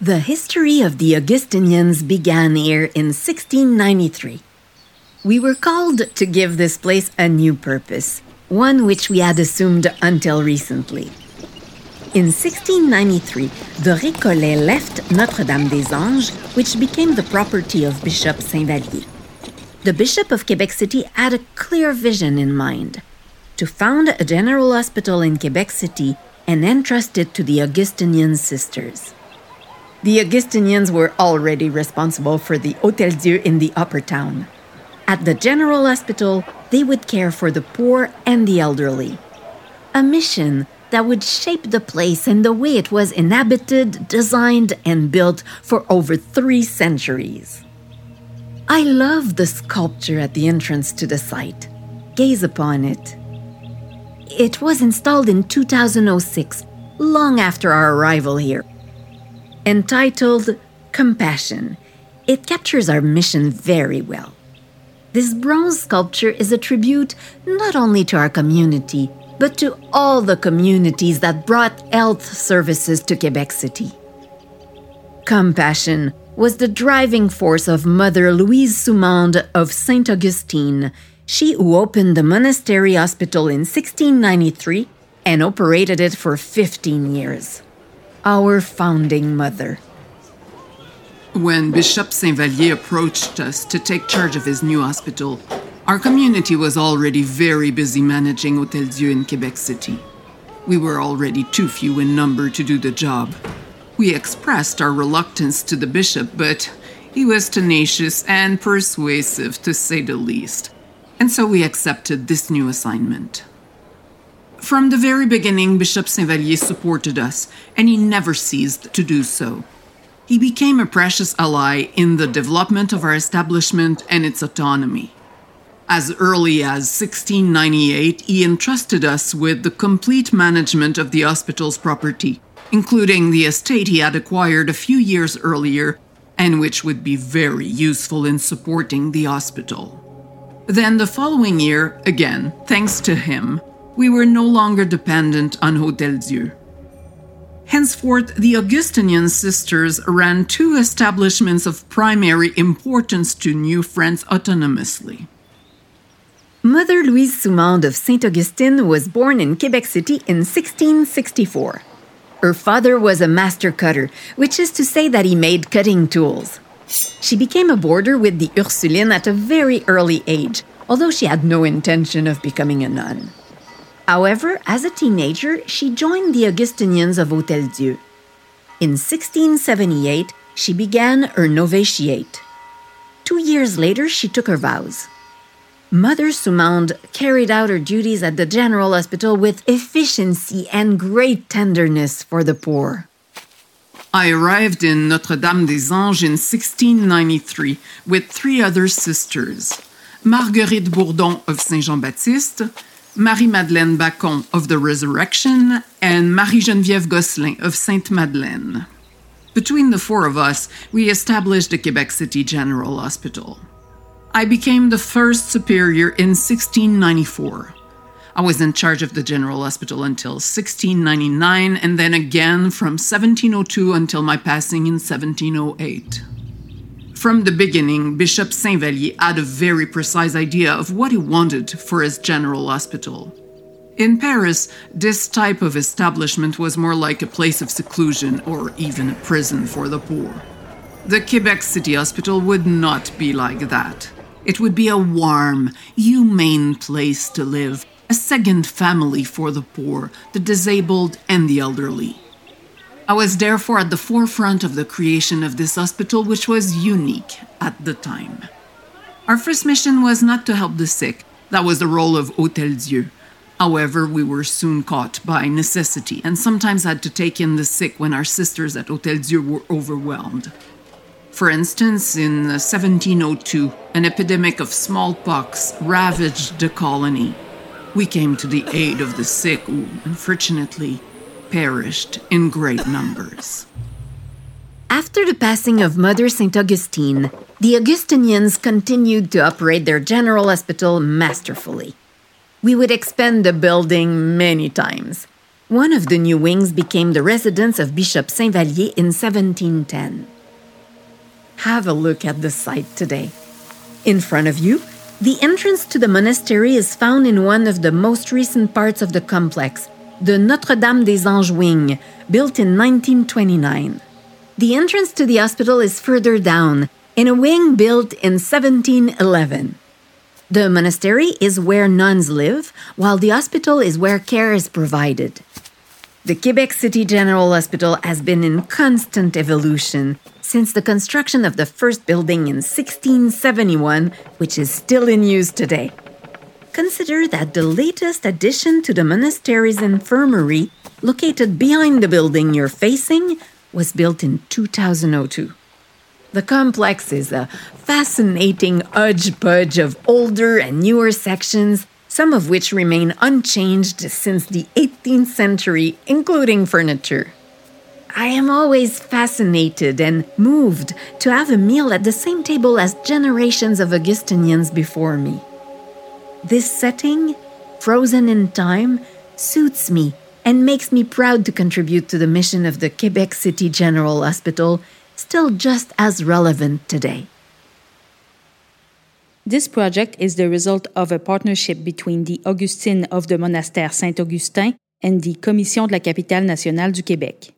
The history of the Augustinians began here in 1693. We were called to give this place a new purpose, one which we had assumed until recently. In 1693, the Récollets left Notre Dame des Anges, which became the property of Bishop Saint Vallier. The Bishop of Quebec City had a clear vision in mind to found a general hospital in Quebec City and entrust it to the Augustinian sisters. The Augustinians were already responsible for the Hôtel Dieu in the Upper Town. At the General Hospital, they would care for the poor and the elderly. A mission that would shape the place and the way it was inhabited, designed, and built for over three centuries. I love the sculpture at the entrance to the site. Gaze upon it. It was installed in 2006, long after our arrival here. Entitled Compassion, it captures our mission very well. This bronze sculpture is a tribute not only to our community, but to all the communities that brought health services to Quebec City. Compassion was the driving force of Mother Louise Soumande of Saint Augustine, she who opened the monastery hospital in 1693 and operated it for 15 years. Our founding mother. When Bishop Saint Vallier approached us to take charge of his new hospital, our community was already very busy managing Hôtel Dieu in Quebec City. We were already too few in number to do the job. We expressed our reluctance to the bishop, but he was tenacious and persuasive, to say the least and so we accepted this new assignment. From the very beginning, Bishop Saint Vallier supported us, and he never ceased to do so. He became a precious ally in the development of our establishment and its autonomy. As early as 1698, he entrusted us with the complete management of the hospital's property, including the estate he had acquired a few years earlier and which would be very useful in supporting the hospital. Then the following year, again, thanks to him, we were no longer dependent on Hôtel Dieu. Henceforth, the Augustinian sisters ran two establishments of primary importance to New France autonomously. Mother Louise Soumande of Saint Augustine was born in Quebec City in 1664. Her father was a master cutter, which is to say that he made cutting tools. She became a boarder with the Ursuline at a very early age, although she had no intention of becoming a nun. However, as a teenager, she joined the Augustinians of Hôtel Dieu. In 1678, she began her novitiate. Two years later, she took her vows. Mother Soumande carried out her duties at the General Hospital with efficiency and great tenderness for the poor. I arrived in Notre Dame des Anges in 1693 with three other sisters Marguerite Bourdon of Saint Jean Baptiste, Marie Madeleine Bacon of the Resurrection, and Marie Geneviève Gosselin of Sainte Madeleine. Between the four of us, we established the Quebec City General Hospital. I became the first superior in 1694. I was in charge of the General Hospital until 1699, and then again from 1702 until my passing in 1708. From the beginning, Bishop Saint Vallier had a very precise idea of what he wanted for his General Hospital. In Paris, this type of establishment was more like a place of seclusion or even a prison for the poor. The Quebec City Hospital would not be like that. It would be a warm, humane place to live a second family for the poor, the disabled, and the elderly. I was therefore at the forefront of the creation of this hospital, which was unique at the time. Our first mission was not to help the sick, that was the role of Hôtel Dieu. However, we were soon caught by necessity and sometimes had to take in the sick when our sisters at Hôtel Dieu were overwhelmed. For instance, in 1702, an epidemic of smallpox ravaged the colony we came to the aid of the sick who, unfortunately, perished in great numbers. After the passing of Mother St. Augustine, the Augustinians continued to operate their general hospital masterfully. We would expand the building many times. One of the new wings became the residence of Bishop Saint Vallier in 1710. Have a look at the site today. In front of you, the entrance to the monastery is found in one of the most recent parts of the complex, the Notre Dame des Anges wing, built in 1929. The entrance to the hospital is further down, in a wing built in 1711. The monastery is where nuns live, while the hospital is where care is provided. The Quebec City General Hospital has been in constant evolution since the construction of the first building in 1671, which is still in use today. Consider that the latest addition to the monastery's infirmary, located behind the building you're facing, was built in 2002. The complex is a fascinating hodgepodge of older and newer sections, some of which remain unchanged since the 18th century, including furniture. I am always fascinated and moved to have a meal at the same table as generations of Augustinians before me. This setting, frozen in time, suits me and makes me proud to contribute to the mission of the Quebec City General Hospital, still just as relevant today. This project is the result of a partnership between the Augustine of the Monastère Saint-Augustin and the Commission de la Capitale nationale du Québec.